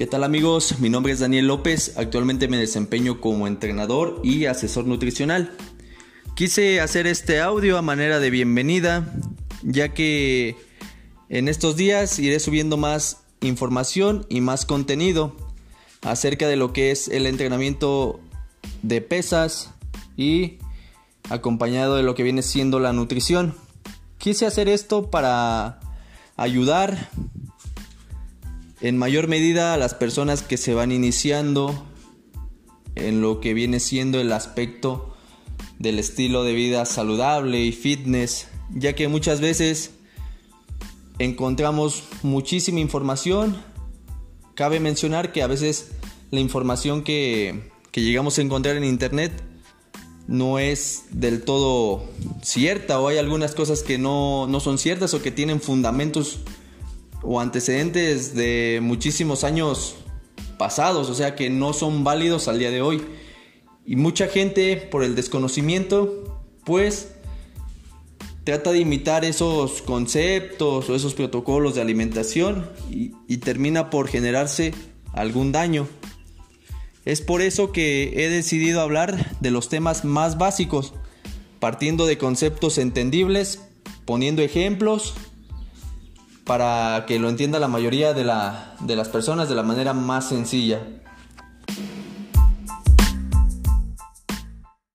¿Qué tal amigos? Mi nombre es Daniel López, actualmente me desempeño como entrenador y asesor nutricional. Quise hacer este audio a manera de bienvenida, ya que en estos días iré subiendo más información y más contenido acerca de lo que es el entrenamiento de pesas y acompañado de lo que viene siendo la nutrición. Quise hacer esto para ayudar en mayor medida a las personas que se van iniciando en lo que viene siendo el aspecto del estilo de vida saludable y fitness, ya que muchas veces encontramos muchísima información. Cabe mencionar que a veces la información que, llegamos a encontrar en internet no es del todo cierta o hay algunas cosas que no, no son ciertas o que tienen fundamentos o antecedentes de muchísimos años pasados, o sea que no son válidos al día de hoy. Y mucha gente por el desconocimiento, pues trata de imitar esos conceptos o esos protocolos de alimentación y, termina por generarse algún daño. Es por eso que he decidido hablar de los temas más básicos, partiendo de conceptos entendibles, poniendo ejemplos para que lo entienda la mayoría de, la, de las personas de la manera más sencilla.